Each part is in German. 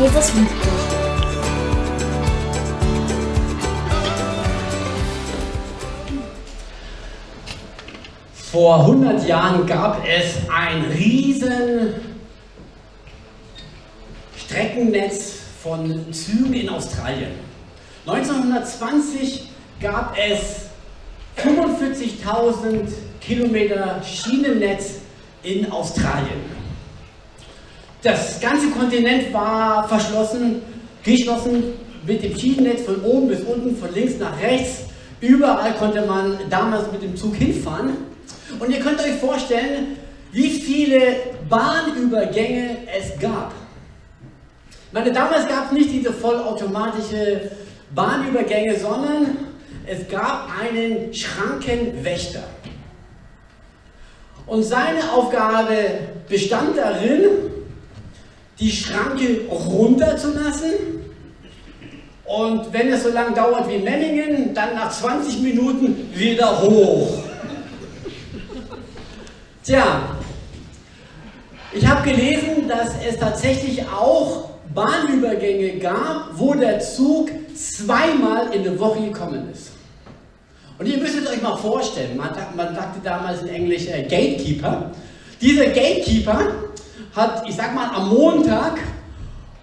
Jesus liebt dich. Vor 100 Jahren gab es ein riesen Streckennetz von Zügen in Australien. 1920 gab es 45.000 Kilometer Schienennetz in Australien. Das ganze Kontinent war verschlossen, geschlossen mit dem Schienennetz von oben bis unten, von links nach rechts. Überall konnte man damals mit dem Zug hinfahren. Und ihr könnt euch vorstellen, wie viele Bahnübergänge es gab. Meine, damals gab es nicht diese vollautomatische Bahnübergänge, sondern es gab einen Schrankenwächter. Und seine Aufgabe bestand darin, die Schranke runterzulassen. Und wenn es so lange dauert wie Memmingen, dann nach 20 Minuten wieder hoch. Tja, ich habe gelesen, dass es tatsächlich auch Bahnübergänge gab, wo der Zug zweimal in der Woche gekommen ist. Und ihr müsst es euch mal vorstellen, man, man sagte damals in Englisch äh, Gatekeeper. Dieser Gatekeeper hat, ich sag mal, am Montag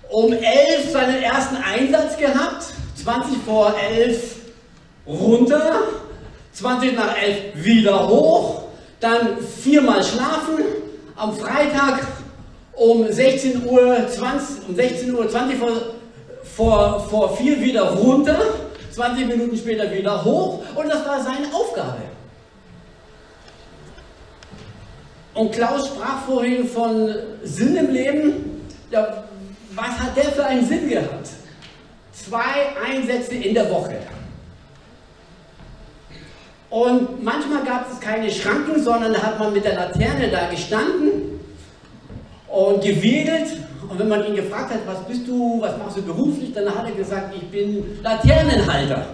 um 11 seinen ersten Einsatz gehabt, 20 vor 11 runter, 20 nach 11 wieder hoch, dann viermal schlafen, am Freitag um 16 Uhr 20, um 16 Uhr 20 vor, vor, vor 4 wieder runter, 20 Minuten später wieder hoch. Und das war seine Aufgabe. Und Klaus sprach vorhin von Sinn im Leben. Ja, was hat der für einen Sinn gehabt? Zwei Einsätze in der Woche. Und manchmal gab es keine Schranken, sondern da hat man mit der Laterne da gestanden und gewedelt. Und wenn man ihn gefragt hat, was bist du, was machst du beruflich, dann hat er gesagt, ich bin Laternenhalter.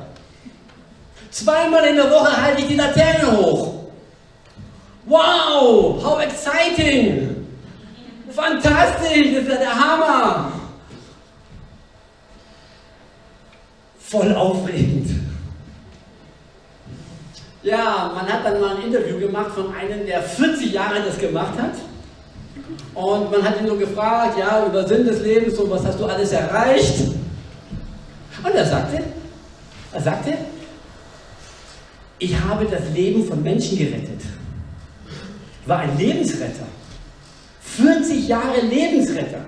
Zweimal in der Woche halte ich die Laterne hoch. Wow, how exciting! Fantastisch, das ist ja der Hammer! Voll aufregend. Ja, man hat dann mal ein Interview gemacht von einem, der 40 Jahre das gemacht hat. Und man hat ihn so gefragt, ja, über Sinn des Lebens, so was hast du alles erreicht? Und er sagte, er sagte, ich habe das Leben von Menschen gerettet war ein Lebensretter. 40 Jahre Lebensretter.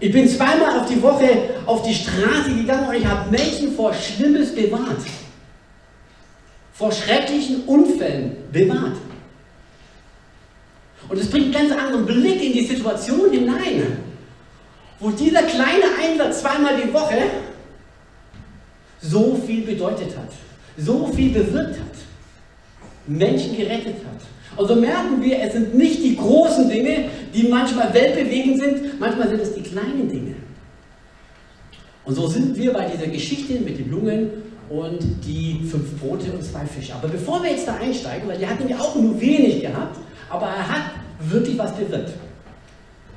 Ich bin zweimal auf die Woche auf die Straße gegangen und ich habe Menschen vor Schlimmes bewahrt. Vor schrecklichen Unfällen bewahrt. Und es bringt einen ganz anderen Blick in die Situation hinein, wo dieser kleine Einsatz zweimal die Woche so viel bedeutet hat, so viel bewirkt hat, Menschen gerettet hat. Und so merken wir, es sind nicht die großen Dinge, die manchmal weltbewegend sind, manchmal sind es die kleinen Dinge. Und so sind wir bei dieser Geschichte mit den Lungen und die fünf Brote und zwei Fische. Aber bevor wir jetzt da einsteigen, weil die hatten ja auch nur wenig gehabt, aber er hat wirklich was bewirkt.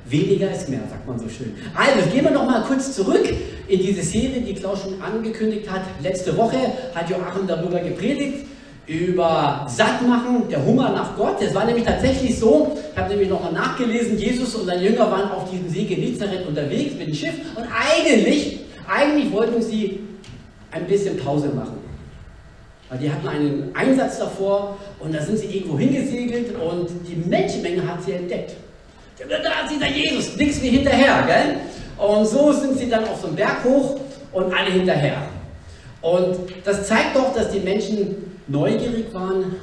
Weniger ist mehr, sagt man so schön. Also, gehen wir noch mal kurz zurück in diese Serie, die Klaus schon angekündigt hat. Letzte Woche hat Joachim darüber gepredigt über Sattmachen, der Hunger nach Gott. Es war nämlich tatsächlich so, ich habe nämlich nochmal nachgelesen, Jesus und seine Jünger waren auf diesem See Genezareth unterwegs mit dem Schiff und eigentlich, eigentlich wollten sie ein bisschen Pause machen. Weil die hatten einen Einsatz davor und da sind sie irgendwo hingesegelt und die Menschenmenge hat sie entdeckt. Da ist dieser Jesus, nichts wie hinterher, gell? Und so sind sie dann auf so einen Berg hoch und alle hinterher. Und das zeigt doch, dass die Menschen neugierig waren,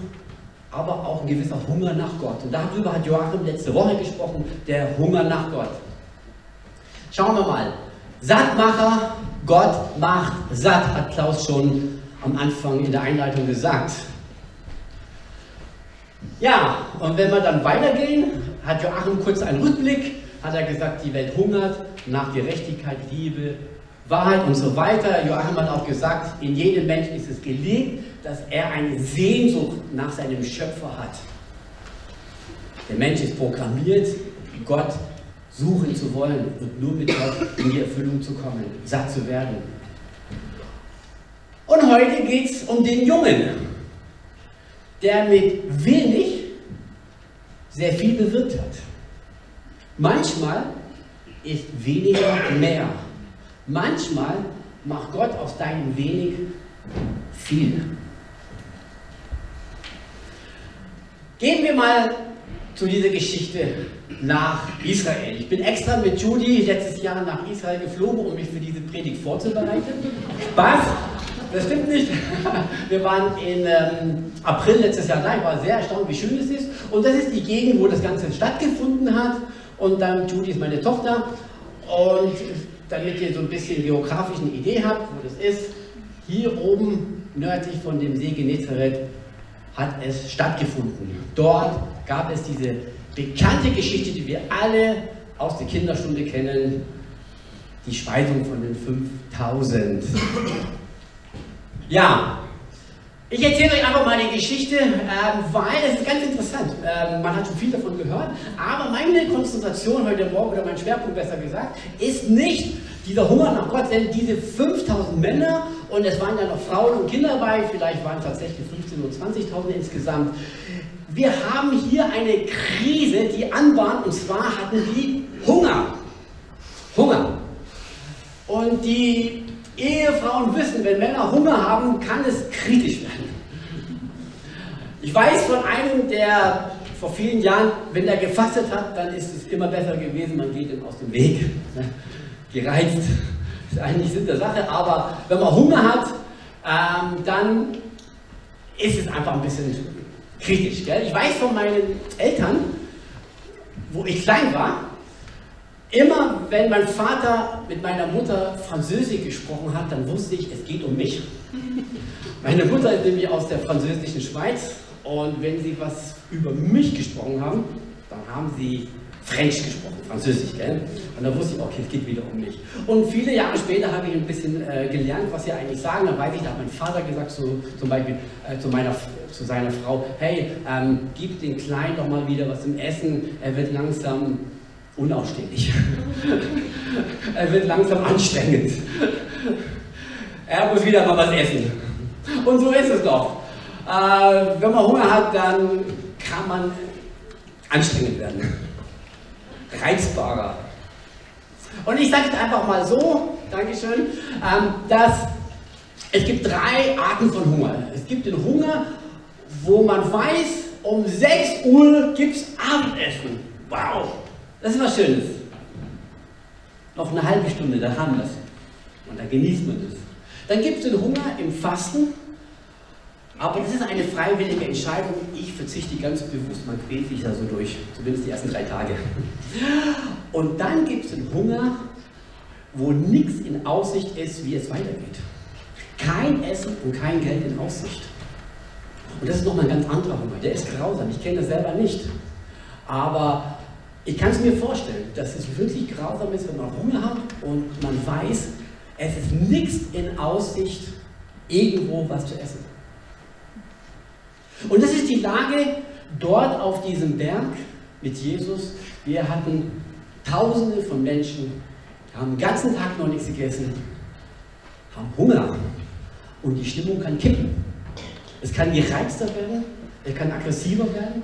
aber auch ein gewisser Hunger nach Gott. Und darüber hat Joachim letzte Woche gesprochen, der Hunger nach Gott. Schauen wir mal. Sattmacher, Gott macht satt, hat Klaus schon am Anfang in der Einleitung gesagt. Ja, und wenn wir dann weitergehen, hat Joachim kurz einen Rückblick, hat er gesagt, die Welt hungert nach Gerechtigkeit, Liebe, Wahrheit und so weiter. Joachim hat auch gesagt, in jedem Menschen ist es gelegt, dass er eine Sehnsucht nach seinem Schöpfer hat. Der Mensch ist programmiert, Gott suchen zu wollen und nur mit Gott in die Erfüllung zu kommen, satt zu werden. Und heute geht es um den Jungen, der mit wenig sehr viel bewirkt hat. Manchmal ist weniger mehr. Manchmal macht Gott aus deinem wenig viel. Gehen wir mal zu dieser Geschichte nach Israel. Ich bin extra mit Judy letztes Jahr nach Israel geflogen, um mich für diese Predigt vorzubereiten. Spaß! Das stimmt nicht. Wir waren im ähm, April letztes Jahr da. Ich war sehr erstaunt, wie schön es ist. Und das ist die Gegend, wo das Ganze stattgefunden hat. Und dann Judy ist meine Tochter. Und damit ihr so ein bisschen geografisch eine Idee habt, wo das ist, hier oben nördlich von dem See Genezareth hat es stattgefunden. Dort gab es diese bekannte Geschichte, die wir alle aus der Kinderstunde kennen, die Speisung von den 5000. Ja, ich erzähle euch einfach mal die Geschichte, ähm, weil es ist ganz interessant. Ähm, man hat schon viel davon gehört, aber meine Konzentration heute Morgen, oder mein Schwerpunkt besser gesagt, ist nicht dieser Hunger nach Gott, denn diese 5000 Männer und es waren ja noch Frauen und Kinder dabei, vielleicht waren tatsächlich 15.000 oder 20.000 insgesamt. Wir haben hier eine Krise, die anbahnt, und zwar hatten die Hunger. Hunger. Und die Ehefrauen wissen, wenn Männer Hunger haben, kann es kritisch werden. Ich weiß von einem, der vor vielen Jahren, wenn er gefastet hat, dann ist es immer besser gewesen, man geht ihm aus dem Weg. Gereizt ist eigentlich Sinn der Sache, aber wenn man Hunger hat, ähm, dann ist es einfach ein bisschen kritisch. Gell? Ich weiß von meinen Eltern, wo ich klein war, Immer wenn mein Vater mit meiner Mutter Französisch gesprochen hat, dann wusste ich, es geht um mich. Meine Mutter ist nämlich aus der französischen Schweiz und wenn sie was über mich gesprochen haben, dann haben sie French gesprochen, Französisch, gell? Und da wusste ich, okay, es geht wieder um mich. Und viele Jahre später habe ich ein bisschen äh, gelernt, was sie eigentlich sagen. Dann weiß ich, da hat mein Vater gesagt, so, zum Beispiel äh, zu, meiner, zu seiner Frau, hey, ähm, gib den Kleinen doch mal wieder was zum Essen, er wird langsam unausstehlich. er wird langsam anstrengend. Er muss wieder mal was essen. Und so ist es doch. Äh, wenn man Hunger hat, dann kann man anstrengend werden. Reizbarer. Und ich sage es einfach mal so, Dankeschön, ähm, dass es gibt drei Arten von Hunger. Es gibt den Hunger, wo man weiß, um 6 Uhr gibt es Abendessen. Wow, das ist was Schönes. Noch eine halbe Stunde, da haben wir es. Und da genießt man das. Dann gibt es den Hunger im Fasten. Aber das ist eine freiwillige Entscheidung. Ich verzichte ganz bewusst. Man quält sich da so durch. Zumindest die ersten drei Tage. Und dann gibt es den Hunger, wo nichts in Aussicht ist, wie es weitergeht. Kein Essen und kein Geld in Aussicht. Und das ist nochmal ein ganz anderer Hunger. Der ist grausam. Ich kenne das selber nicht. Aber ich kann es mir vorstellen, dass es wirklich grausam ist, wenn man Hunger hat und man weiß, es ist nichts in Aussicht, irgendwo was zu essen. Und das ist die Lage dort auf diesem Berg mit Jesus. Wir hatten Tausende von Menschen, haben den ganzen Tag noch nichts gegessen, haben Hunger und die Stimmung kann kippen. Es kann gereizter werden, es kann aggressiver werden,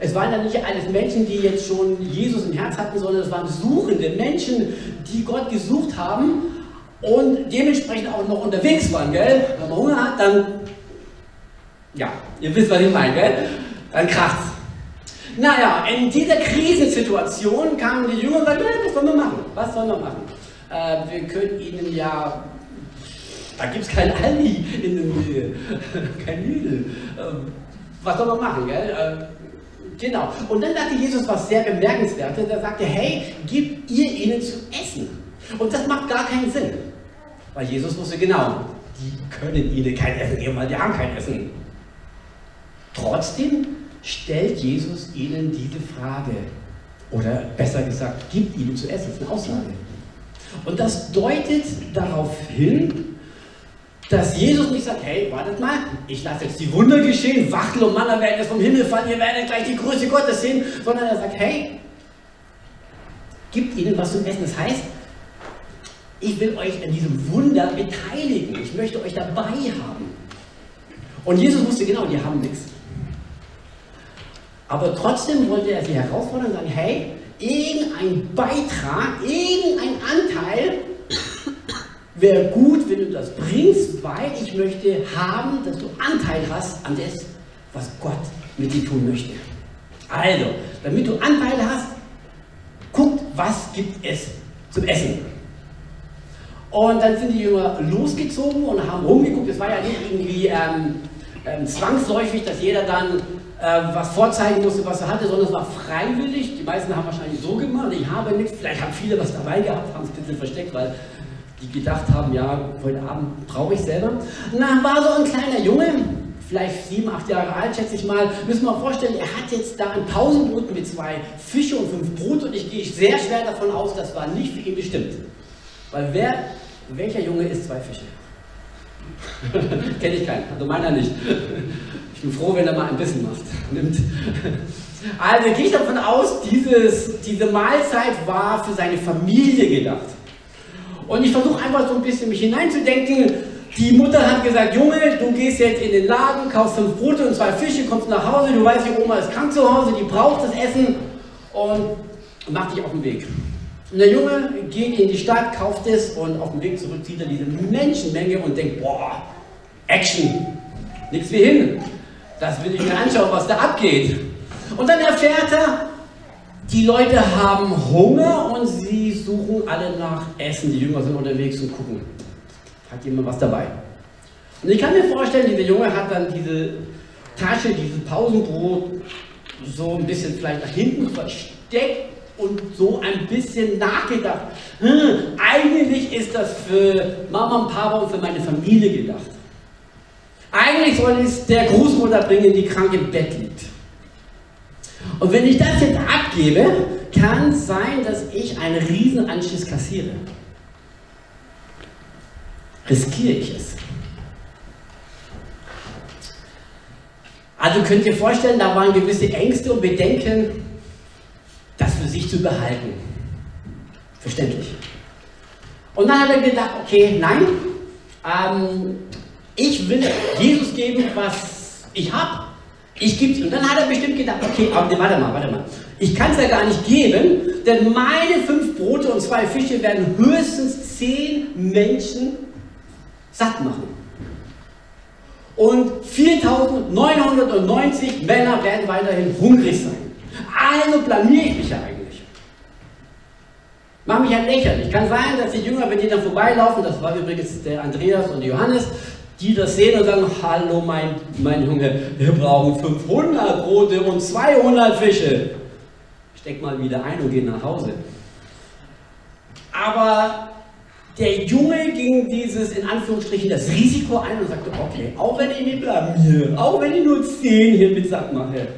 es waren ja nicht alles Menschen, die jetzt schon Jesus im Herz hatten, sondern es waren suchende Menschen, die Gott gesucht haben und dementsprechend auch noch unterwegs waren, gell? Wenn man Hunger hat, dann, ja, ihr wisst, was ich meine, gell? Dann kracht's. Naja, in dieser Krisensituation kamen die Jünger und sagten, was sollen wir machen? Was sollen wir machen? Äh, wir können ihnen ja, da gibt es kein Aldi in der Nähe, kein Lidl. Äh, was soll man machen, gell? Äh, Genau. Und dann sagte Jesus was sehr bemerkenswertes. Er sagte, hey, gib ihr ihnen zu essen. Und das macht gar keinen Sinn. Weil Jesus wusste genau, die können ihnen kein Essen geben, weil die haben kein Essen. Trotzdem stellt Jesus ihnen diese Frage. Oder besser gesagt, gibt ihnen zu essen. Das ist eine Aussage. Und das deutet darauf hin, dass Jesus nicht sagt, hey, wartet mal, ich lasse jetzt die Wunder geschehen, Wachtel und Manner werden jetzt vom Himmel fallen, ihr werdet gleich die Größe Gottes sehen, sondern er sagt, hey, gibt ihnen was zum Essen. Das heißt, ich will euch an diesem Wunder beteiligen. Ich möchte euch dabei haben. Und Jesus wusste genau, die haben nichts. Aber trotzdem wollte er sie herausfordern und sagen, hey, irgendein Beitrag, irgendein Anteil wäre gut, wenn du das bringst, weil ich möchte haben, dass du Anteil hast an das, was Gott mit dir tun möchte. Also, damit du Anteil hast, guckt, was gibt es zum Essen. Und dann sind die Jünger losgezogen und haben rumgeguckt. Es war ja nicht irgendwie ähm, ähm, zwangsläufig, dass jeder dann was vorzeigen musste, was er hatte, sondern es war freiwillig. Die meisten haben wahrscheinlich so gemacht, ich habe nichts. Vielleicht haben viele was dabei gehabt, haben es ein bisschen versteckt, weil die gedacht haben, ja, heute Abend brauche ich selber. Und dann war so ein kleiner Junge, vielleicht sieben, acht Jahre alt, schätze ich mal. Müssen wir mal vorstellen, er hat jetzt da ein Pausenbrot mit zwei Fische und fünf Brot und ich gehe sehr schwer davon aus, das war nicht für ihn bestimmt. Weil wer, welcher Junge isst zwei Fische? Kenne ich keinen, also meiner nicht. Ich bin froh, wenn er mal ein bisschen macht. Nimmt. Also gehe ich davon aus, dieses, diese Mahlzeit war für seine Familie gedacht. Und ich versuche einfach so ein bisschen mich hineinzudenken. Die Mutter hat gesagt, Junge, du gehst jetzt in den Laden, kaufst fünf Brote und zwei Fische, kommst nach Hause, du weißt, die Oma ist krank zu Hause, die braucht das Essen und mach dich auf den Weg. Und der Junge geht in die Stadt, kauft es und auf dem Weg zurück sieht er diese Menschenmenge und denkt, boah, Action, nichts wie hin. Das will ich mir anschauen, was da abgeht. Und dann erfährt er, die Leute haben Hunger und sie suchen alle nach Essen. Die Jünger sind unterwegs und gucken, hat jemand was dabei. Und ich kann mir vorstellen, dieser Junge hat dann diese Tasche, dieses Pausenbrot so ein bisschen vielleicht nach hinten versteckt und so ein bisschen nachgedacht. Hm, eigentlich ist das für Mama und Papa und für meine Familie gedacht. Eigentlich soll es der Großmutter bringen, die krank im Bett liegt. Und wenn ich das jetzt abgebe, kann es sein, dass ich einen riesen Anschiss kassiere. Riskiere ich es. Also könnt ihr vorstellen, da waren gewisse Ängste und Bedenken, das für sich zu behalten. Verständlich. Und dann hat er gedacht, okay, nein, ähm, ich will Jesus geben, was ich habe. Ich gebe. Und dann hat er bestimmt gedacht, okay, aber warte mal, warte mal. Ich kann es ja gar nicht geben, denn meine fünf Brote und zwei Fische werden höchstens zehn Menschen satt machen. Und 4990 Männer werden weiterhin hungrig sein. Also blamier ich mich ja eigentlich. Mach mich ja lächerlich. Kann sein, dass die Jünger, wenn die dann vorbeilaufen, das war übrigens der Andreas und Johannes, die das sehen und sagen, hallo mein, mein Junge, wir brauchen 500 Brote und 200 Fische. Steck mal wieder ein und geh nach Hause. Aber der Junge ging dieses, in Anführungsstrichen, das Risiko ein und sagte, okay, auch wenn ich mich blamier, auch wenn ich nur 10 hier mit Sack mache,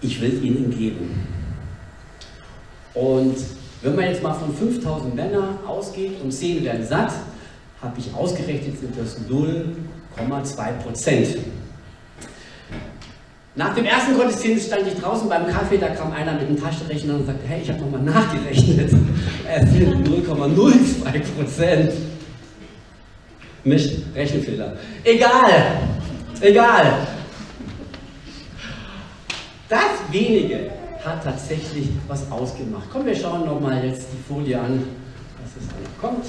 ich will es ihnen geben. Und wenn man jetzt mal von 5000 Männern ausgeht und 10 werden satt, habe ich ausgerechnet, sind das 0,2 Prozent. Nach dem ersten Gottesdienst stand ich draußen beim Kaffee, da kam einer mit einem Taschenrechner und sagte, hey, ich habe nochmal nachgerechnet. Es sind 0,02 Prozent. Nicht Rechenfehler. Egal, egal. Das wenige hat tatsächlich was ausgemacht. Komm, wir schauen nochmal jetzt die Folie an, was es da kommt.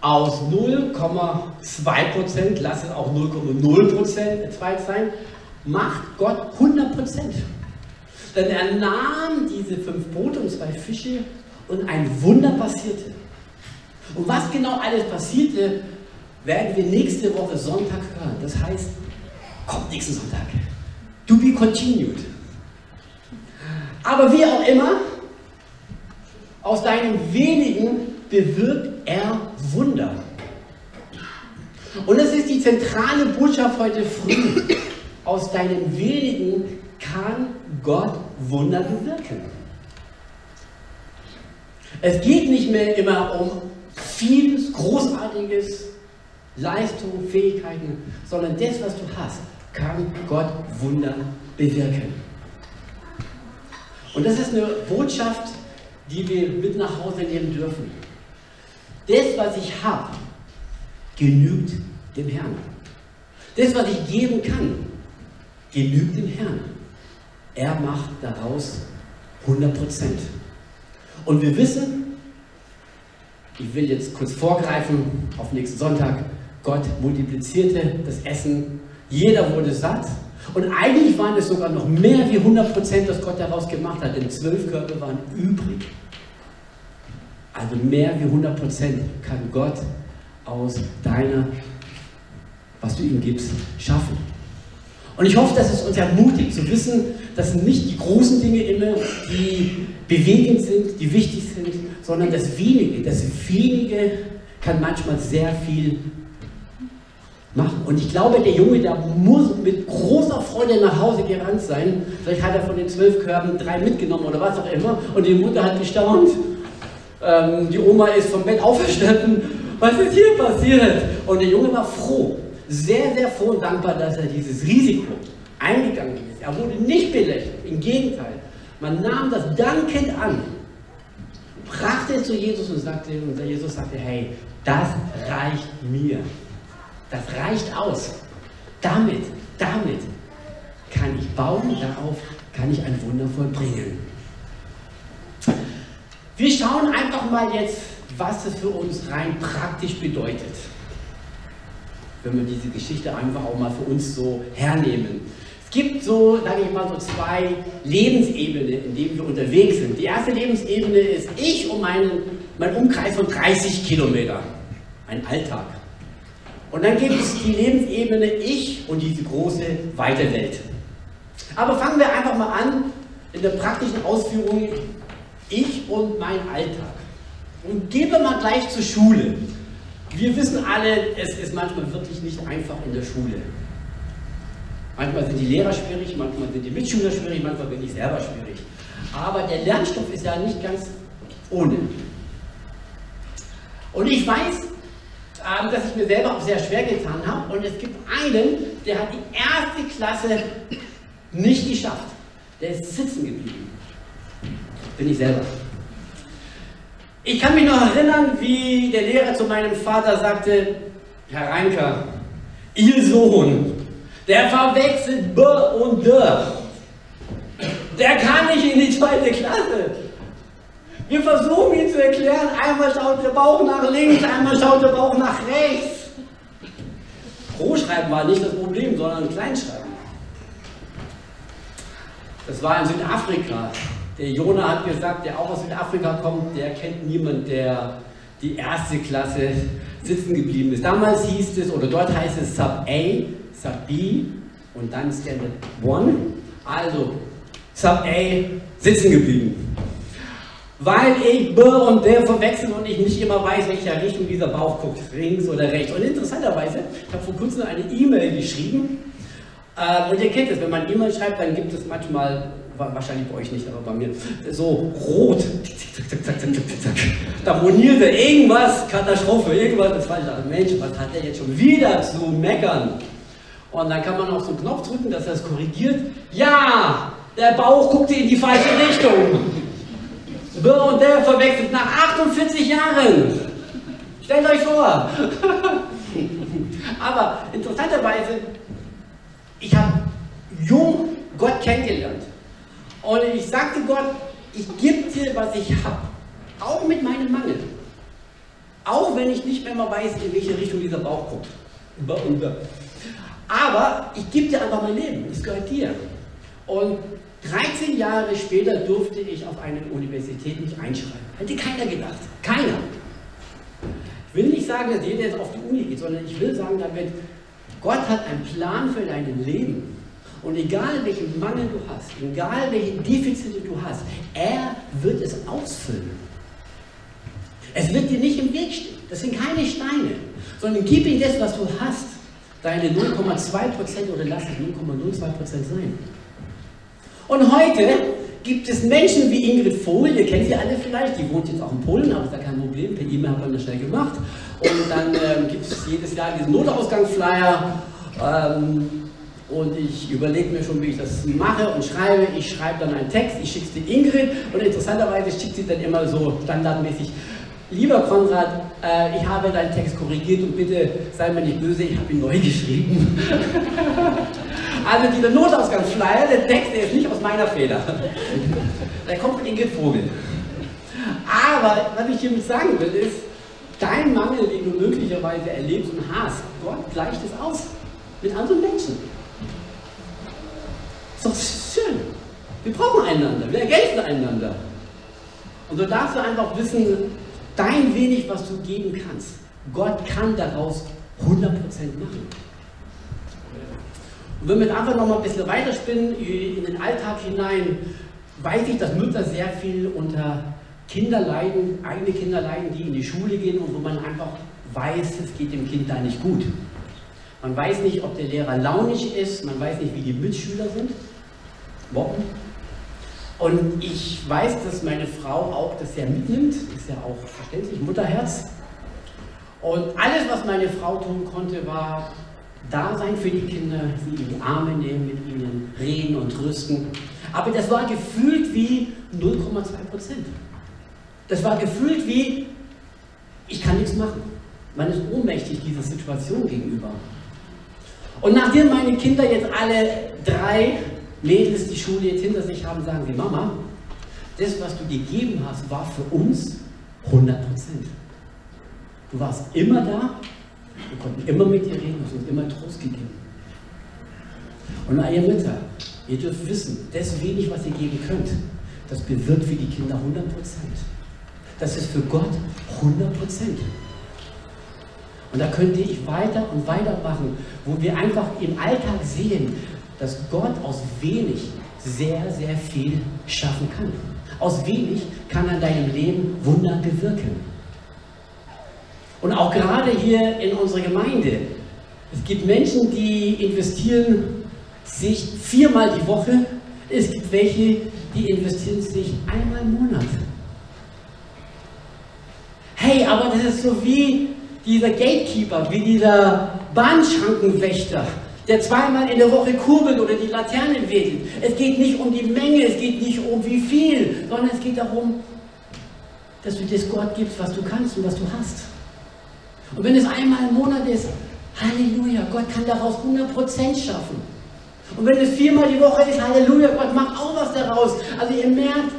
Aus 0,2%, lass es auch 0,0% sein, macht Gott 100%. Denn er nahm diese fünf Brote und zwei Fische und ein Wunder passierte. Und was genau alles passierte, werden wir nächste Woche Sonntag hören. Das heißt, kommt nächsten Sonntag. To be continued. Aber wie auch immer, aus deinem wenigen bewirkt er Wunder. Und es ist die zentrale Botschaft heute früh. Aus deinem wenigen kann Gott Wunder bewirken. Es geht nicht mehr immer um vieles Großartiges, Leistung, Fähigkeiten, sondern das, was du hast. kann Gott Wunder bewirken. Und das ist eine Botschaft, die wir mit nach Hause nehmen dürfen. Das, was ich habe, genügt dem Herrn. Das, was ich geben kann, genügt dem Herrn. Er macht daraus 100 Prozent. Und wir wissen, ich will jetzt kurz vorgreifen auf nächsten Sonntag, Gott multiplizierte das Essen, jeder wurde satt. Und eigentlich waren es sogar noch mehr wie 100 Prozent, das Gott daraus gemacht hat, denn zwölf Körper waren übrig. Also mehr wie 100 Prozent kann Gott aus deiner, was du ihm gibst, schaffen. Und ich hoffe, dass es uns ermutigt zu wissen, dass nicht die großen Dinge immer die bewegend sind, die wichtig sind, sondern das Wenige. Das Wenige kann manchmal sehr viel machen. Und ich glaube, der Junge, der muss mit großer Freude nach Hause gerannt sein. Vielleicht hat er von den zwölf Körben drei mitgenommen oder was auch immer. Und die Mutter hat gestaunt. Ähm, die Oma ist vom Bett auferstanden. Was ist hier passiert? Und der Junge war froh, sehr, sehr froh und dankbar, dass er dieses Risiko eingegangen ist. Er wurde nicht belächelt. Im Gegenteil. Man nahm das dankend an, brachte es zu Jesus und sagte, und Jesus sagte, hey, das reicht mir. Das reicht aus. Damit, damit kann ich bauen, darauf kann ich ein Wunder vollbringen. Wir schauen einfach mal jetzt, was es für uns rein praktisch bedeutet. Wenn wir diese Geschichte einfach auch mal für uns so hernehmen. Es gibt so, sage ich mal, so zwei Lebensebenen, in denen wir unterwegs sind. Die erste Lebensebene ist ich und meinen, mein Umkreis von 30 Kilometern. Ein Alltag. Und dann gibt es die Lebensebene ich und diese große, weite Welt. Aber fangen wir einfach mal an in der praktischen Ausführung ich und mein Alltag. Und gehen wir mal gleich zur Schule. Wir wissen alle, es ist manchmal wirklich nicht einfach in der Schule. Manchmal sind die Lehrer schwierig, manchmal sind die Mitschüler schwierig, manchmal bin ich selber schwierig. Aber der Lernstoff ist ja nicht ganz ohne. Und ich weiß, ähm, dass ich mir selber auch sehr schwer getan habe. Und es gibt einen, der hat die erste Klasse nicht geschafft. Der ist sitzen geblieben. Bin ich selber. Ich kann mich noch erinnern, wie der Lehrer zu meinem Vater sagte, Herr Reinker, Ihr Sohn, der verwechselt B und D. Der kann nicht in die zweite Klasse. Wir versuchen ihm zu erklären, einmal schaut der Bauch nach links, einmal schaut der Bauch nach rechts. Großschreiben war nicht das Problem, sondern Kleinschreiben. Das war in Südafrika. Der Jona hat gesagt, der auch aus Südafrika kommt, der kennt niemand, der die erste Klasse sitzen geblieben ist. Damals hieß es, oder dort heißt es Sub A, Sub B und dann Standard 1. Also Sub A sitzen geblieben weil ich B und der verwechsel und ich nicht immer weiß, welcher Richtung dieser Bauch guckt, links oder rechts. Und interessanterweise, ich habe vor kurzem eine E-Mail geschrieben äh, und ihr kennt es, wenn man E-Mail schreibt, dann gibt es manchmal, wahrscheinlich bei euch nicht, aber bei mir, so rot. Da moniert er irgendwas, Katastrophe, irgendwas, das war ich dachte, Mensch, was hat der jetzt schon wieder zu meckern? Und dann kann man auf so einen Knopf drücken, dass er es korrigiert. Ja, der Bauch guckte in die falsche Richtung. Und der verwechselt nach 48 Jahren. Stellt euch vor. Aber interessanterweise, ich habe jung Gott kennengelernt. Und ich sagte Gott, ich gebe dir, was ich habe. Auch mit meinem Mangel. Auch wenn ich nicht mehr mal weiß, in welche Richtung dieser Bauch guckt. Aber ich gebe dir einfach mein Leben. Es gehört dir. Und 13 Jahre später durfte ich auf eine Universität mich einschreiben. Hätte keiner gedacht. Keiner. Ich will nicht sagen, dass jeder jetzt auf die Uni geht, sondern ich will sagen damit, Gott hat einen Plan für dein Leben. Und egal welchen Mangel du hast, egal welche Defizite du hast, er wird es ausfüllen. Es wird dir nicht im Weg stehen. Das sind keine Steine, sondern gib ihm das, was du hast. Deine 0,2% oder lass es 0,02% sein. Und heute gibt es Menschen wie Ingrid Vogel, ihr kennt sie alle vielleicht, die wohnt jetzt auch in Polen, aber ist ja kein Problem, per E-Mail hat man das schnell gemacht. Und dann ähm, gibt es jedes Jahr diesen Notausgangsflyer. Ähm, und ich überlege mir schon, wie ich das mache und schreibe. Ich schreibe dann einen Text, ich schicke es die Ingrid und interessanterweise schickt sie dann immer so standardmäßig. Lieber Konrad, äh, ich habe deinen Text korrigiert und bitte sei mir nicht böse, ich habe ihn neu geschrieben. also dieser Notausgangsflyer, der Text, der ist nicht aus meiner Feder. Der kommt von Ingrid Vogel. Aber was ich hiermit sagen will, ist, dein Mangel, den du möglicherweise erlebst und hast, Gott gleicht es aus mit anderen Menschen. Ist doch schön. Wir brauchen einander, wir ergänzen einander. Und du darfst du einfach wissen, dein wenig, was du geben kannst, Gott kann daraus 100% machen. Und wenn wir einfach noch mal ein bisschen weiterspinnen in den Alltag hinein, weiß ich, dass Mütter sehr viel unter Kinder leiden, eigene Kinder leiden, die in die Schule gehen und wo man einfach weiß, es geht dem Kind da nicht gut. Man weiß nicht, ob der Lehrer launig ist, man weiß nicht, wie die Mitschüler sind. Wochen. Und ich weiß, dass meine Frau auch das sehr mitnimmt, ist ja auch verständlich, Mutterherz. Und alles, was meine Frau tun konnte, war da sein für die Kinder, sie in die Arme nehmen, mit ihnen reden und trösten. Aber das war gefühlt wie 0,2 Prozent. Das war gefühlt wie, ich kann nichts machen. Man ist ohnmächtig dieser Situation gegenüber. Und nachdem meine Kinder jetzt alle drei Mädels die Schule jetzt hinter sich haben, sagen sie, Mama, das, was du gegeben hast, war für uns 100 Prozent. Du warst immer da, wir konnten immer mit dir reden, du hast uns immer Trost gegeben. Und ihr Mütter, ihr dürft wissen, das wenig, was ihr geben könnt, das bewirkt für die Kinder 100 Prozent. Das ist für Gott 100 Prozent. Und da könnte ich weiter und weiter machen, wo wir einfach im Alltag sehen, dass Gott aus wenig sehr, sehr viel schaffen kann. Aus wenig kann er in deinem Leben Wunder bewirken. Und auch gerade hier in unserer Gemeinde, es gibt Menschen, die investieren sich viermal die Woche, es gibt welche, die investieren sich einmal im Monat. Hey, aber das ist so wie dieser Gatekeeper, wie dieser Bahnschrankenwächter, der zweimal in der Woche kurbelt oder die Laternen wedelt. Es geht nicht um die Menge, es geht nicht um wie viel, sondern es geht darum, dass du das Gott gibst, was du kannst und was du hast. Und wenn es einmal im Monat ist, Halleluja, Gott kann daraus 100% schaffen. Und wenn es viermal die Woche ist, Halleluja, Gott macht auch was daraus. Also ihr merkt,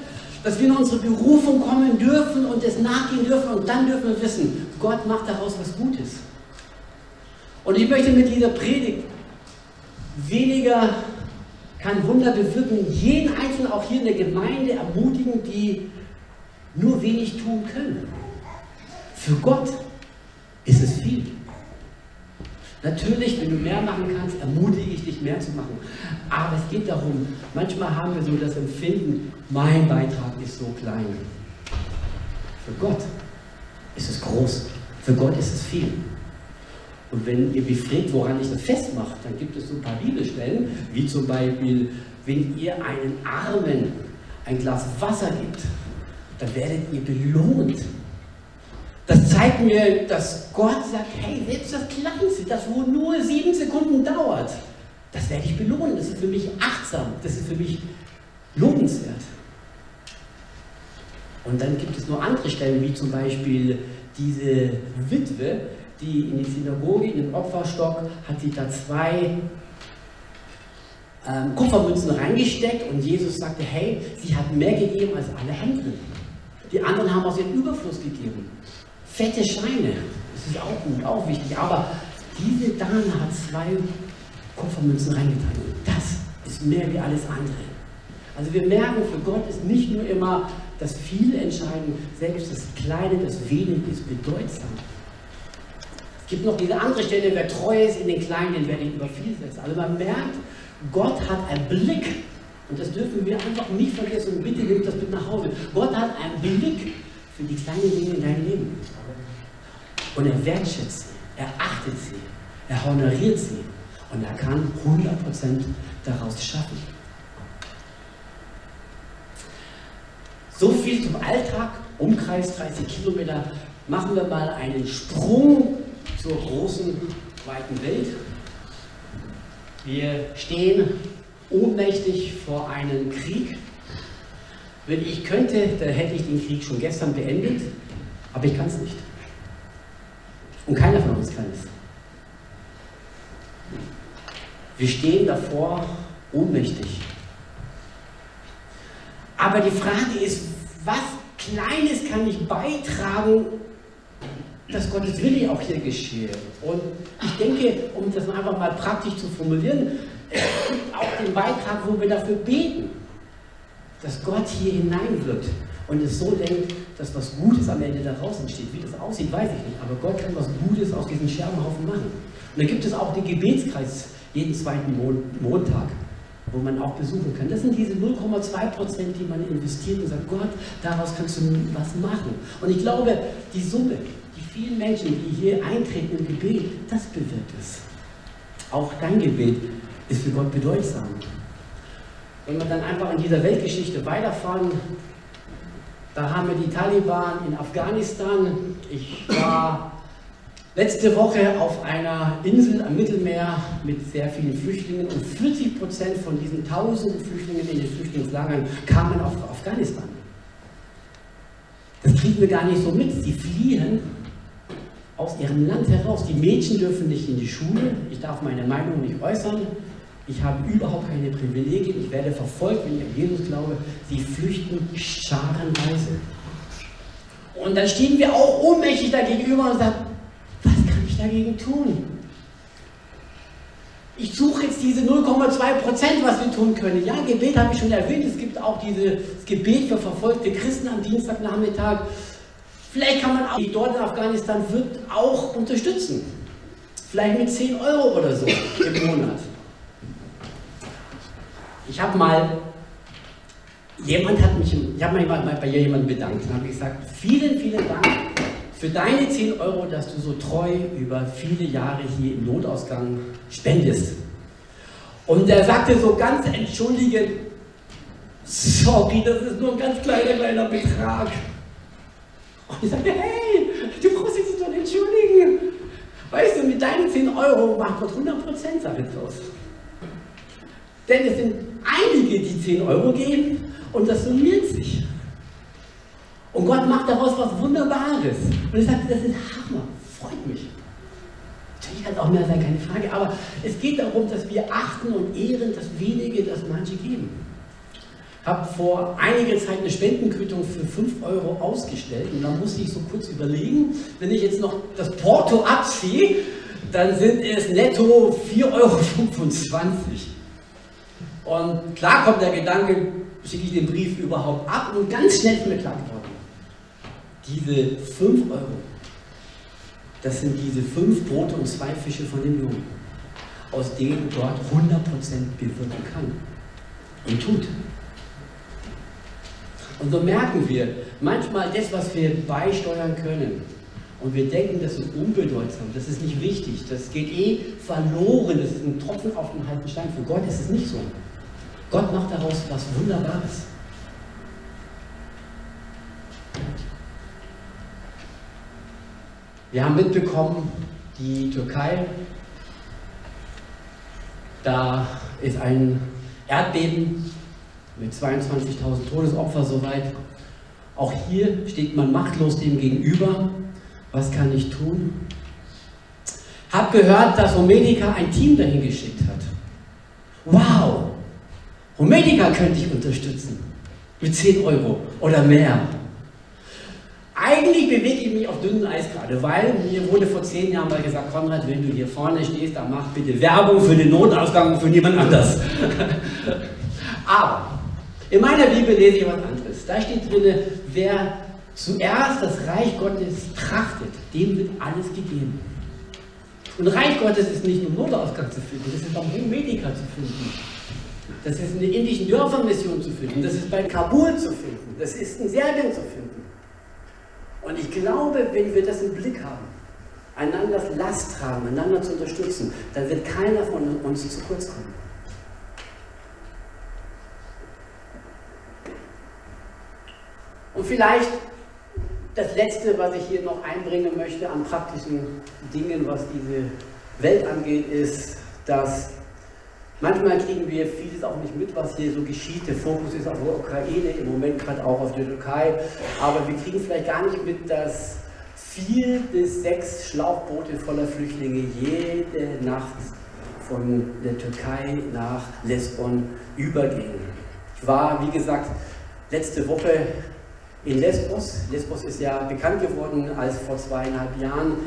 dass wir in unsere Berufung kommen dürfen und es nachgehen dürfen und dann dürfen wir wissen, Gott macht daraus was Gutes. Und ich möchte mit dieser Predigt weniger kann Wunder bewirken, jeden Einzelnen auch hier in der Gemeinde ermutigen, die nur wenig tun können. Für Gott ist es viel. Natürlich, wenn du mehr machen kannst, ermutige ich dich, mehr zu machen. Aber es geht darum, manchmal haben wir so das Empfinden, mein Beitrag ist so klein. Für Gott ist es groß. Für Gott ist es viel. Und wenn ihr mich fragt, woran ich das festmache, dann gibt es so ein paar Bibelstellen, wie zum Beispiel, wenn ihr einen Armen ein Glas Wasser gibt, dann werdet ihr belohnt. Das zeigt mir, dass Gott sagt, hey, selbst das Kleinste, das wo nur sieben Sekunden dauert, das werde ich belohnen. Das ist für mich achtsam, das ist für mich lohnenswert. Und dann gibt es noch andere Stellen, wie zum Beispiel diese Witwe, die in die Synagoge, in den Opferstock, hat sie da zwei ähm, Kupfermünzen reingesteckt und Jesus sagte, hey, sie hat mehr gegeben als alle Händler. Die anderen haben aus ihrem Überfluss gegeben. Fette Scheine, das ist auch gut, auch wichtig, aber diese Dame hat zwei Kupfermünzen reingetan. Das ist mehr wie alles andere. Also wir merken, für Gott ist nicht nur immer das Viele entscheidend, selbst das Kleine, das Wenig ist bedeutsam. Gibt noch diese andere Stelle, wer treu ist in den Kleinen, den werde ich über viel setzen. Also man merkt, Gott hat einen Blick, und das dürfen wir einfach nicht vergessen, und bitte nehmt das mit nach Hause. Gott hat einen Blick für die kleinen Dinge in deinem Leben. Und er wertschätzt sie, er achtet sie, er honoriert sie und er kann 100% daraus schaffen. So viel zum Alltag, Umkreis 30 Kilometer. Machen wir mal einen Sprung zur großen, weiten Welt. Wir stehen ohnmächtig vor einem Krieg. Wenn ich könnte, dann hätte ich den Krieg schon gestern beendet, aber ich kann es nicht. Und keiner von uns kann es. Wir stehen davor ohnmächtig. Aber die Frage ist, was Kleines kann ich beitragen, dass Gottes Wille auch hier geschehe. Und ich denke, um das einfach mal praktisch zu formulieren, es gibt auch den Beitrag, wo wir dafür beten, dass Gott hier hineinwirkt und es so denkt, dass was Gutes am Ende daraus entsteht. Wie das aussieht, weiß ich nicht, aber Gott kann was Gutes aus diesem Scherbenhaufen machen. Und dann gibt es auch den Gebetskreis jeden zweiten Montag wo man auch besuchen kann. Das sind diese 0,2 Prozent, die man investiert und sagt, Gott, daraus kannst du was machen. Und ich glaube, die Summe, vielen Menschen, die hier eintreten im Gebet, das bewirkt es. Auch dein Gebet ist für Gott bedeutsam. Wenn wir dann einfach in dieser Weltgeschichte weiterfahren, da haben wir die Taliban in Afghanistan. Ich war letzte Woche auf einer Insel am Mittelmeer mit sehr vielen Flüchtlingen und 40 Prozent von diesen tausenden Flüchtlingen in den Flüchtlingslagern kamen aus Afghanistan. Das kriegen wir gar nicht so mit. Sie fliehen aus ihrem Land heraus. Die Mädchen dürfen nicht in die Schule. Ich darf meine Meinung nicht äußern. Ich habe überhaupt keine Privilegien. Ich werde verfolgt, wenn ich an Jesus glaube. Sie flüchten scharenweise. Und dann stehen wir auch ohnmächtig dagegenüber und sagen, dagegen tun? Ich suche jetzt diese 0,2 Prozent, was wir tun können. Ja, Gebet habe ich schon erwähnt. Es gibt auch dieses Gebet für verfolgte Christen am Dienstagnachmittag. Vielleicht kann man auch die dort in Afghanistan wirkt auch unterstützen. Vielleicht mit 10 Euro oder so im Monat. Ich habe mal, jemand hat mich, ich habe mal bei jemandem bedankt und habe gesagt, vielen, vielen Dank für deine 10 Euro, dass du so treu über viele Jahre hier im Notausgang spendest. Und er sagte so ganz entschuldigend, sorry, das ist nur ein ganz kleiner, kleiner Betrag. Und ich sagte, hey, du brauchst dich nicht entschuldigen. Weißt du, mit deinen 10 Euro macht Gott 100% Sache draus. Denn es sind einige, die 10 Euro geben und das summiert sich. Und Gott macht daraus was Wunderbares. Und ich sagte, das ist Hammer, freut mich. Natürlich kann es auch mehr sein, keine Frage, aber es geht darum, dass wir achten und ehren das Wenige, das manche geben. Habe vor einiger Zeit eine Spendenquittung für 5 Euro ausgestellt und da musste ich so kurz überlegen, wenn ich jetzt noch das Porto abziehe, dann sind es netto 4,25 Euro. Und klar kommt der Gedanke, schicke ich den Brief überhaupt ab und ganz schnell ist mir klar geworden, diese 5 Euro, das sind diese fünf Brote und zwei Fische von dem Jungen, aus denen Gott 100% bewirken kann und tut. Und so merken wir manchmal das, was wir beisteuern können. Und wir denken, das ist unbedeutsam, das ist nicht wichtig, das geht eh verloren, das ist ein Tropfen auf dem halben Stein. Für Gott ist es nicht so. Gott macht daraus was Wunderbares. Wir haben mitbekommen, die Türkei, da ist ein Erdbeben mit 22.000 Todesopfer soweit. Auch hier steht man machtlos dem gegenüber. Was kann ich tun? Hab gehört, dass Homedica ein Team dahin geschickt hat. Wow! Homedica könnte ich unterstützen. Mit 10 Euro oder mehr. Eigentlich bewege ich mich auf dünnem Eis gerade, weil mir wurde vor zehn Jahren mal gesagt, Konrad, wenn du hier vorne stehst, dann mach bitte Werbung für den Notausgang für niemand anders. Aber in meiner Bibel lese ich was anderes. Da steht drin, wer zuerst das Reich Gottes trachtet, dem wird alles gegeben. Und Reich Gottes ist nicht nur Notausgang zu finden, das ist auch in Medica zu finden. Das ist in der indischen Dörfermission zu finden, das ist bei Kabul zu finden, das ist in Serbien zu finden. Und ich glaube, wenn wir das im Blick haben, einander Last tragen, einander zu unterstützen, dann wird keiner von uns zu kurz kommen. Und vielleicht das Letzte, was ich hier noch einbringen möchte an praktischen Dingen, was diese Welt angeht, ist, dass Manchmal kriegen wir vieles auch nicht mit, was hier so geschieht. Der Fokus ist auf der Ukraine, im Moment gerade auch auf der Türkei. Aber wir kriegen vielleicht gar nicht mit, dass vier bis sechs Schlauchboote voller Flüchtlinge jede Nacht von der Türkei nach Lesbon übergehen. Ich war, wie gesagt, letzte Woche in Lesbos. Lesbos ist ja bekannt geworden, als vor zweieinhalb Jahren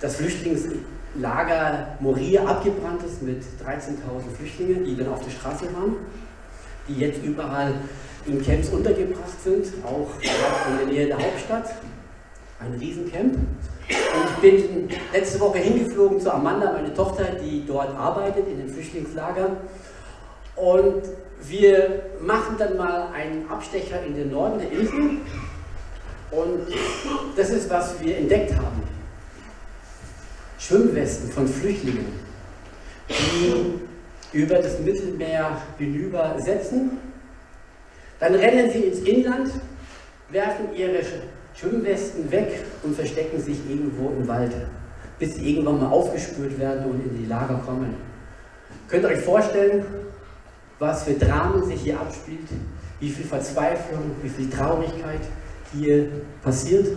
das Flüchtlingslager Moria abgebrannt ist mit 13.000 Flüchtlingen, die dann auf der Straße waren, die jetzt überall in Camps untergebracht sind, auch in der Nähe der Hauptstadt. Ein Riesencamp. Und ich bin letzte Woche hingeflogen zu Amanda, meine Tochter, die dort arbeitet in dem Flüchtlingslager. Und wir machen dann mal einen Abstecher in den Norden der Insel. Und das ist, was wir entdeckt haben. Schwimmwesten von Flüchtlingen, die über das Mittelmeer hinüber setzen. Dann rennen sie ins Inland, werfen ihre Schwimmwesten weg und verstecken sich irgendwo im Wald, bis sie irgendwann mal aufgespürt werden und in die Lager kommen. Könnt ihr euch vorstellen, was für Dramen sich hier abspielt, wie viel Verzweiflung, wie viel Traurigkeit hier passiert?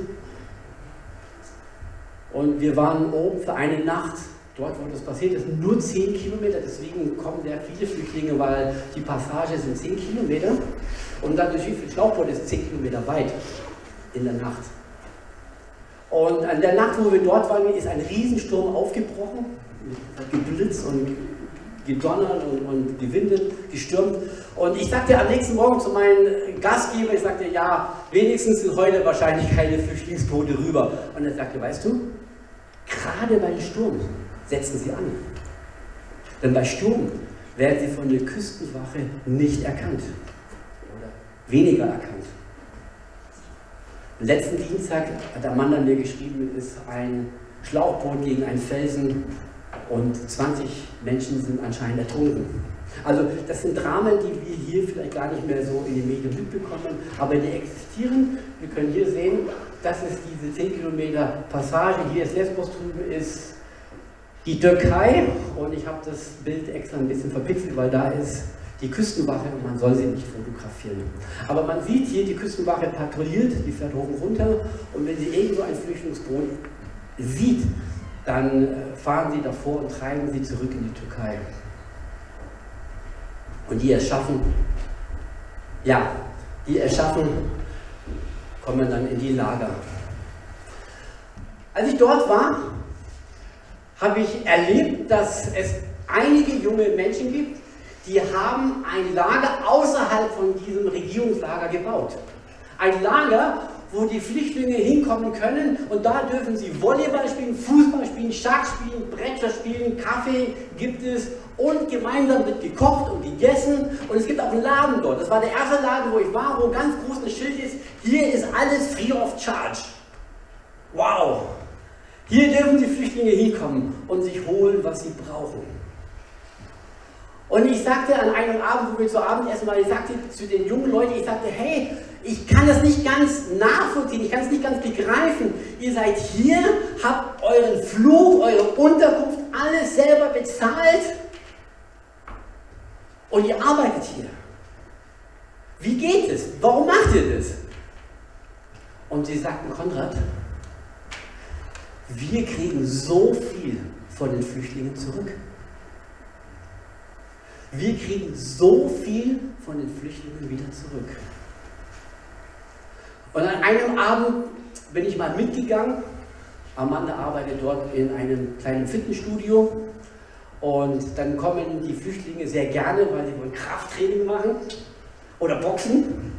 Und wir waren oben für eine Nacht, dort wo das passiert ist, nur 10 Kilometer, deswegen kommen sehr viele Flüchtlinge, weil die Passage sind 10 Kilometer und dadurch wie viel Schlauchboot ist 10 Kilometer weit in der Nacht. Und an der Nacht, wo wir dort waren, ist ein Riesensturm aufgebrochen, hat geblitzt und gedonnert und, und gewindet, gestürmt. Und ich sagte am nächsten Morgen zu meinem Gastgeber, ich sagte, ja, wenigstens sind heute wahrscheinlich keine Flüchtlingsboote rüber. Und er sagte, weißt du, gerade bei Sturm setzen sie an. Denn bei Sturm werden sie von der Küstenwache nicht erkannt oder weniger erkannt. Letzten Dienstag hat Amanda mir geschrieben, ist ein Schlauchboot gegen einen Felsen und 20 Menschen sind anscheinend ertrunken. Also das sind Dramen, die wir hier vielleicht gar nicht mehr so in den Medien mitbekommen, aber die existieren. Wir können hier sehen, das ist diese 10 Kilometer Passage, hier ist Lesbos, drüben ist die Türkei und ich habe das Bild extra ein bisschen verpixelt, weil da ist die Küstenwache und man soll sie nicht fotografieren. Aber man sieht hier, die Küstenwache patrouilliert, die fährt hoch und runter und wenn sie irgendwo ein Flüchtlingsboot sieht, dann äh, fahren sie davor und treiben sie zurück in die Türkei. Und die es schaffen, ja, die es schaffen, kommen dann in die Lager. Als ich dort war, habe ich erlebt, dass es einige junge Menschen gibt, die haben ein Lager außerhalb von diesem Regierungslager gebaut. Ein Lager, wo die Flüchtlinge hinkommen können und da dürfen sie Volleyball spielen, Fußball spielen, Schach spielen, Bretter spielen, Kaffee gibt es und gemeinsam wird gekocht und gegessen und es gibt auch einen Laden dort. Das war der erste Laden, wo ich war, wo ganz groß ein Schild ist, hier ist alles free of charge. Wow! Hier dürfen die Flüchtlinge hinkommen und sich holen, was sie brauchen. Und ich sagte an einem Abend, wo wir zu Abendessen waren, ich sagte zu den jungen Leuten, ich sagte, hey, ich kann das nicht ganz nachvollziehen, ich kann es nicht ganz begreifen. Ihr seid hier, habt euren Flug, eure Unterkunft, alles selber bezahlt und ihr arbeitet hier. Wie geht es? Warum macht ihr das? Und sie sagten, Konrad, wir kriegen so viel von den Flüchtlingen zurück. Wir kriegen so viel von den Flüchtlingen wieder zurück. Und an einem Abend bin ich mal mitgegangen. Amanda arbeitet dort in einem kleinen Fitnessstudio. Und dann kommen die Flüchtlinge sehr gerne, weil sie wollen Krafttraining machen oder Boxen.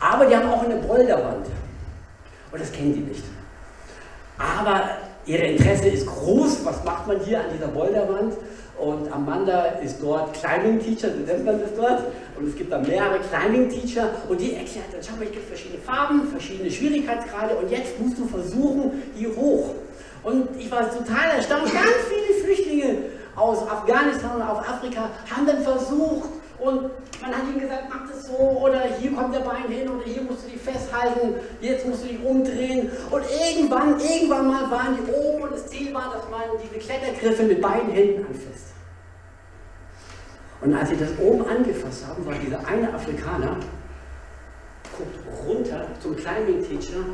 Aber die haben auch eine Boulderwand. Und das kennen die nicht. Aber ihr Interesse ist groß. Was macht man hier an dieser Boulderwand? Und Amanda ist dort Climbing Teacher, so nennt man das dort. Und es gibt da mehrere Climbing Teacher und die erklärt dann, schau mal, es gibt verschiedene Farben, verschiedene Schwierigkeitsgrade und jetzt musst du versuchen, hier hoch. Und ich war total erstaunt, ganz viele Flüchtlinge aus Afghanistan und aus Afrika haben dann versucht und man hat ihnen gesagt, mach das so oder hier kommt der Bein hin oder hier musst du dich festhalten, jetzt musst du dich umdrehen. Und irgendwann, irgendwann mal waren die oben und das Ziel war, dass man diese Klettergriffe mit beiden Händen anfasst. Und als sie das oben angefasst haben, war dieser eine Afrikaner, guckt runter zum Climbing-Teacher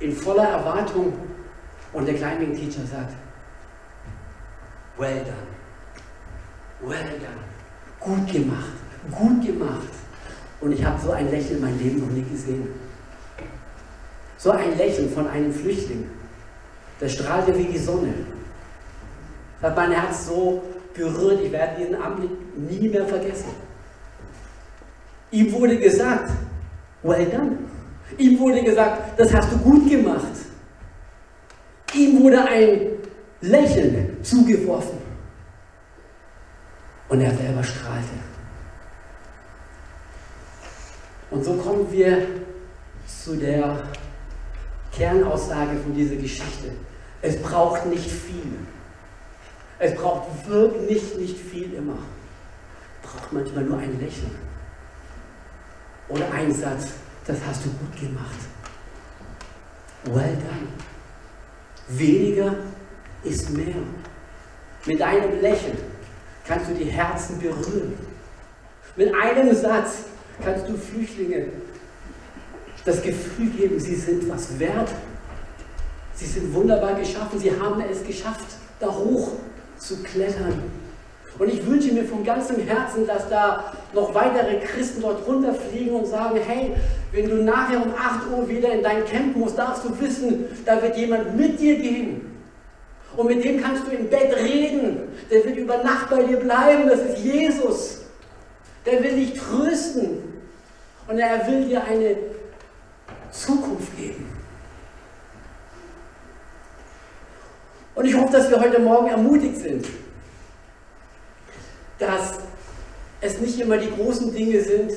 in voller Erwartung und der Climbing-Teacher sagt, well done, well done, gut gemacht, gut gemacht. Und ich habe so ein Lächeln in meinem Leben noch nie gesehen. So ein Lächeln von einem Flüchtling. Der strahlte wie die Sonne. Das hat mein Herz so berührt, ich werde diesen Anblick nie mehr vergessen. Ihm wurde gesagt, well done. Ihm wurde gesagt, das hast du gut gemacht. Ihm wurde ein Lächeln zugeworfen. Und er selber strahlte. Und so kommen wir zu der Kernaussage von dieser Geschichte. Es braucht nicht viel. Es braucht wirklich nicht viel immer. Es braucht manchmal nur ein Lächeln. Oder ein Satz, das hast du gut gemacht. Well done. Weniger ist mehr. Mit einem Lächeln kannst du die Herzen berühren. Mit einem Satz kannst du Flüchtlinge das Gefühl geben, sie sind was wert. Sie sind wunderbar geschaffen. Sie haben es geschafft, da hoch zu klettern. Und ich wünsche mir von ganzem Herzen, dass da noch weitere Christen dort runterfliegen und sagen, hey, wenn du nachher um 8 Uhr wieder in dein Camp musst, darfst du wissen, da wird jemand mit dir gehen. Und mit dem kannst du im Bett reden. Über Nacht bei dir bleiben. Das ist Jesus. Der will dich trösten. Und er will dir eine Zukunft geben. Und ich hoffe, dass wir heute Morgen ermutigt sind, dass es nicht immer die großen Dinge sind,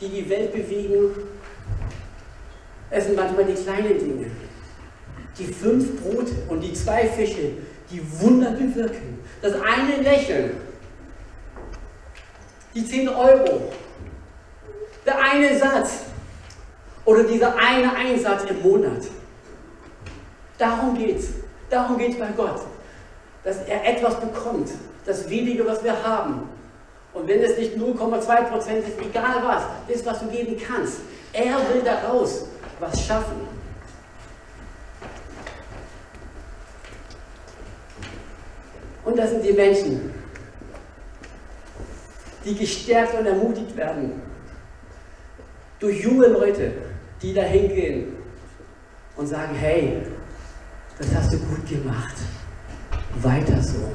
die die Welt bewegen. Es sind manchmal die kleinen Dinge. Die fünf Brote und die zwei Fische, die Wunder bewirken. Das eine Lächeln. Die zehn Euro. Der eine Satz. Oder dieser eine Einsatz im Monat. Darum geht es. Darum geht es bei Gott. Dass er etwas bekommt. Das wenige, was wir haben. Und wenn es nicht 0,2 Prozent ist, egal was, das, was du geben kannst. Er will daraus was schaffen. Und das sind die Menschen, die gestärkt und ermutigt werden durch junge Leute, die da hingehen und sagen, hey, das hast du gut gemacht, weiter so.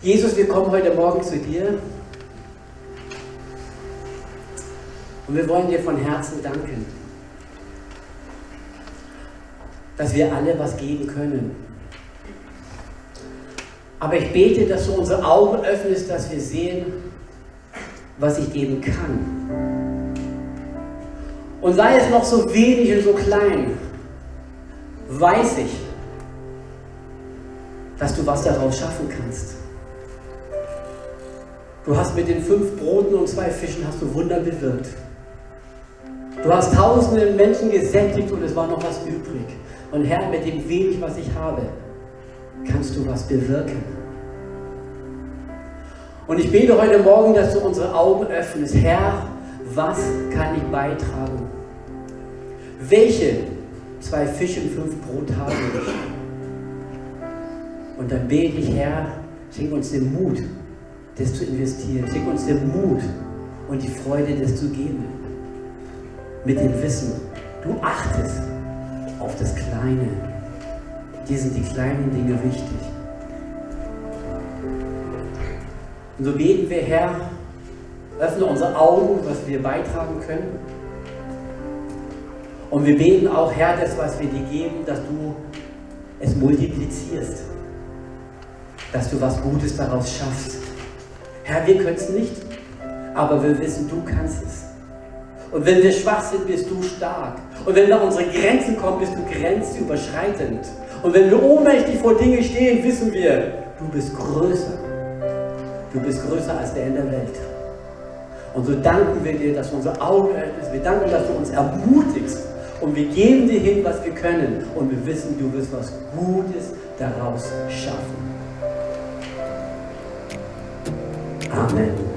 Jesus, wir kommen heute Morgen zu dir und wir wollen dir von Herzen danken, dass wir alle was geben können. Aber ich bete, dass du unsere Augen öffnest, dass wir sehen, was ich geben kann. Und sei es noch so wenig und so klein, weiß ich, dass du was daraus schaffen kannst. Du hast mit den fünf Broten und zwei Fischen hast du Wunder bewirkt. Du hast tausende Menschen gesättigt und es war noch was übrig. Und Herr, mit dem wenig, was ich habe, kannst du was bewirken. Und ich bete heute Morgen, dass du unsere Augen öffnest. Herr, was kann ich beitragen? Welche zwei Fische und fünf Brot habe ich? Und dann bete ich, Herr, schenk uns den Mut, das zu investieren. Schenk uns den Mut und die Freude, das zu geben. Mit dem Wissen, du achtest auf das Kleine. Dir sind die kleinen Dinge wichtig. Und so beten wir, Herr, öffne unsere Augen, was wir beitragen können. Und wir beten auch, Herr, das, was wir dir geben, dass du es multiplizierst. Dass du was Gutes daraus schaffst. Herr, wir können es nicht, aber wir wissen, du kannst es. Und wenn wir schwach sind, bist du stark. Und wenn wir an unsere Grenzen kommen, bist du grenzüberschreitend. Und wenn wir ohnmächtig vor Dinge stehen, wissen wir, du bist größer. Du bist größer als der in der Welt. Und so danken wir dir, dass du unsere Augen öffnest. Wir danken, dass du uns ermutigst Und wir geben dir hin, was wir können. Und wir wissen, du wirst was Gutes daraus schaffen. Amen.